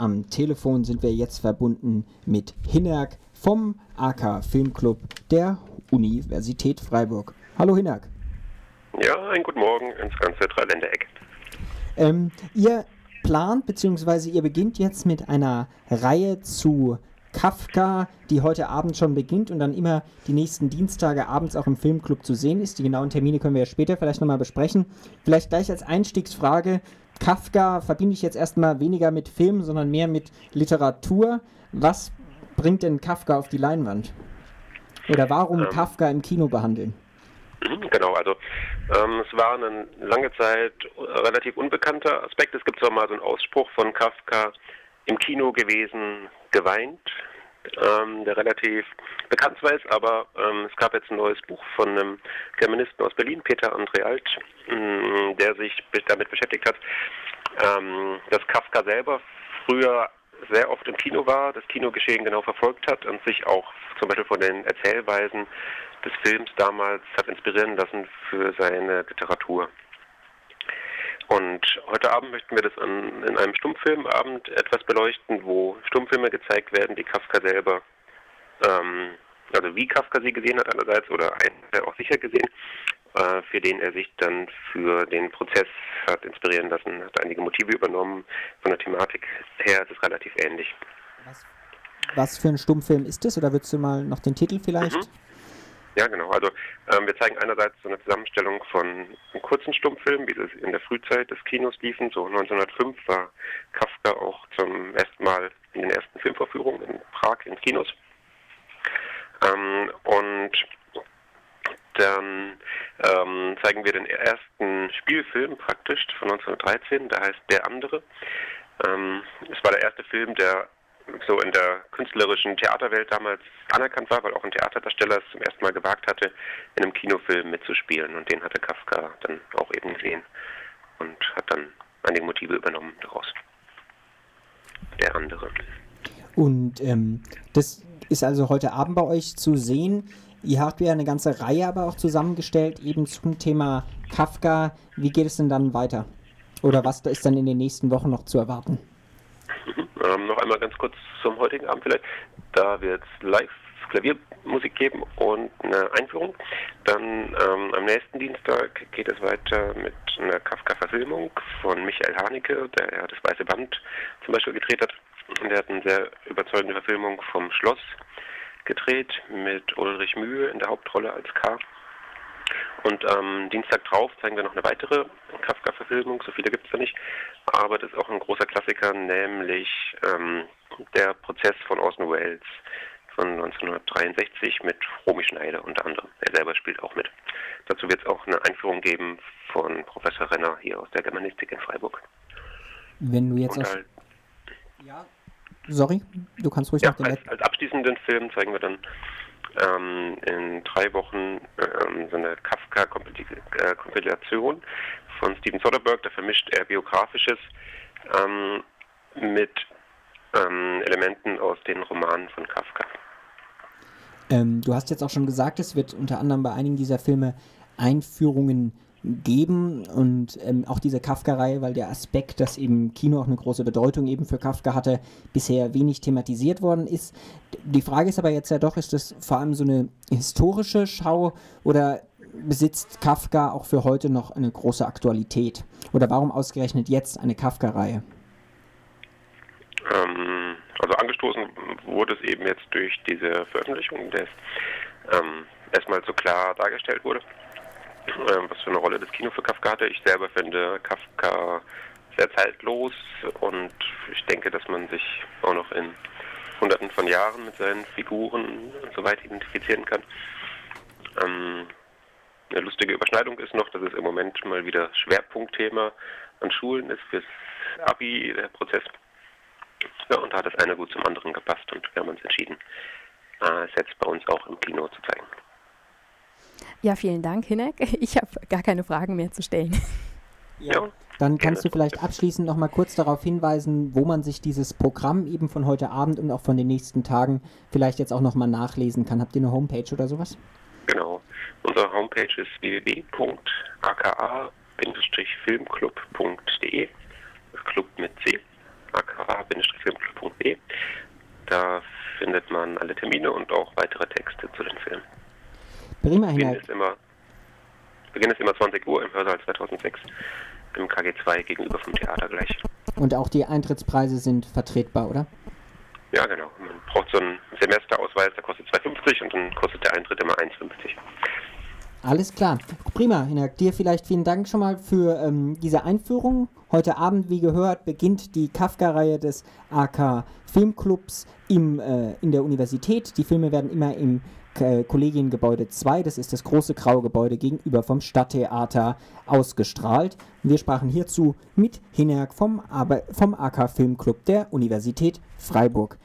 am Telefon sind wir jetzt verbunden mit Hinnerk vom AK Filmclub der Universität Freiburg. Hallo Hinnerk. Ja, einen guten Morgen ins ganze Dreiländereck. Ähm, ihr plant bzw. ihr beginnt jetzt mit einer Reihe zu Kafka, die heute Abend schon beginnt und dann immer die nächsten Dienstage abends auch im Filmclub zu sehen ist. Die genauen Termine können wir ja später vielleicht nochmal besprechen. Vielleicht gleich als Einstiegsfrage, Kafka verbinde ich jetzt erstmal weniger mit Film, sondern mehr mit Literatur. Was bringt denn Kafka auf die Leinwand? Oder warum ähm, Kafka im Kino behandeln? Genau, also ähm, es war eine lange Zeit relativ unbekannter Aspekt. Es gibt zwar mal so einen Ausspruch von Kafka, im Kino gewesen, geweint, ähm, der relativ bekannt war, aber ähm, es gab jetzt ein neues Buch von einem Germanisten aus Berlin, Peter André Alt, mh, mm, der sich damit beschäftigt hat, ähm, dass Kafka selber früher sehr oft im Kino war, das Kinogeschehen genau verfolgt hat und sich auch zum Beispiel von den Erzählweisen des Films damals hat inspirieren lassen für seine Literatur. Und heute Abend möchten wir das an, in einem Stummfilmabend etwas beleuchten, wo Stummfilme gezeigt werden, die Kafka selber, ähm, also wie Kafka sie gesehen hat einerseits oder einen auch sicher gesehen, äh, für den er sich dann für den Prozess hat inspirieren lassen, hat einige Motive übernommen. Von der Thematik her ist es relativ ähnlich. Was, was für ein Stummfilm ist das? Oder würdest du mal noch den Titel vielleicht? Mhm. Ja, genau. Also ähm, wir zeigen einerseits so eine Zusammenstellung von kurzen Stummfilmen, wie sie in der Frühzeit des Kinos liefen. So 1905 war Kafka auch zum ersten Mal in den ersten Filmvorführungen in Prag in Kinos. Ähm, und dann ähm, zeigen wir den ersten Spielfilm praktisch von 1913, der heißt Der andere. Ähm, es war der erste Film, der so in der künstlerischen Theaterwelt damals anerkannt war, weil auch ein Theaterdarsteller es zum ersten Mal gewagt hatte, in einem Kinofilm mitzuspielen. Und den hatte Kafka dann auch eben gesehen und hat dann einige Motive übernommen daraus. Der andere. Und ähm, das ist also heute Abend bei euch zu sehen. Ihr habt ja eine ganze Reihe aber auch zusammengestellt, eben zum Thema Kafka. Wie geht es denn dann weiter? Oder was ist dann in den nächsten Wochen noch zu erwarten? Ähm, noch einmal ganz kurz zum heutigen Abend vielleicht. Da wird es live Klaviermusik geben und eine Einführung. Dann ähm, am nächsten Dienstag geht es weiter mit einer Kafka-Verfilmung von Michael Haneke, der ja das Weiße Band zum Beispiel gedreht hat. Und der hat eine sehr überzeugende Verfilmung vom Schloss gedreht mit Ulrich Mühe in der Hauptrolle als K. Und am ähm, Dienstag drauf zeigen wir noch eine weitere Kafka-Verfilmung, so viele gibt es da nicht, aber das ist auch ein großer Klassiker, nämlich ähm, der Prozess von Orson Welles von 1963 mit Romy Schneider unter anderem. Er selber spielt auch mit. Dazu wird es auch eine Einführung geben von Professor Renner hier aus der Germanistik in Freiburg. Wenn du jetzt Und als, ja, sorry, du kannst ruhig ja, noch den als, als abschließenden Film zeigen wir dann ähm, in drei Wochen ähm, so eine Kafka-Kompilation von Steven Soderbergh. Da vermischt er biografisches ähm, mit ähm, Elementen aus den Romanen von Kafka. Ähm, du hast jetzt auch schon gesagt, es wird unter anderem bei einigen dieser Filme Einführungen geben und ähm, auch diese Kafka-Reihe, weil der Aspekt, dass eben Kino auch eine große Bedeutung eben für Kafka hatte, bisher wenig thematisiert worden ist. Die Frage ist aber jetzt ja doch, ist das vor allem so eine historische Schau oder besitzt Kafka auch für heute noch eine große Aktualität? Oder warum ausgerechnet jetzt eine Kafka-Reihe? Ähm, also angestoßen wurde es eben jetzt durch diese Veröffentlichung, der ähm, erstmal so klar dargestellt wurde was für eine Rolle das Kino für Kafka hatte. Ich selber finde Kafka sehr zeitlos und ich denke, dass man sich auch noch in hunderten von Jahren mit seinen Figuren und so weiter identifizieren kann. Ähm, eine lustige Überschneidung ist noch, dass es im Moment mal wieder Schwerpunktthema an Schulen ist fürs Abi, der Prozess. Ja, und da hat das eine gut zum anderen gepasst und wir haben uns entschieden, äh, es jetzt bei uns auch im Kino zu zeigen. Ja, vielen Dank, Hinek. Ich habe gar keine Fragen mehr zu stellen. Ja. Dann kannst du vielleicht abschließend noch mal kurz darauf hinweisen, wo man sich dieses Programm eben von heute Abend und auch von den nächsten Tagen vielleicht jetzt auch noch mal nachlesen kann. Habt ihr eine Homepage oder sowas? Genau. Unsere Homepage ist www.aka-filmclub.de. Club mit C. aka-filmclub.de. Da findet man alle Termine und auch weitere Texte zu den Filmen. Prima, Beginn ist immer, Beginn ist immer 20 Uhr im Hörsaal 2006 im KG2 gegenüber vom Theater gleich. Und auch die Eintrittspreise sind vertretbar, oder? Ja, genau. Man braucht so einen Semesterausweis, der kostet 2,50 und dann kostet der Eintritt immer 1,50. Alles klar. Prima, Hinak. Dir vielleicht vielen Dank schon mal für ähm, diese Einführung. Heute Abend, wie gehört, beginnt die Kafka-Reihe des AK Filmclubs im, äh, in der Universität. Die Filme werden immer im äh, Kollegiengebäude 2, das ist das große graue Gebäude gegenüber vom Stadttheater, ausgestrahlt. Wir sprachen hierzu mit Hinak vom, vom AK Filmclub der Universität Freiburg.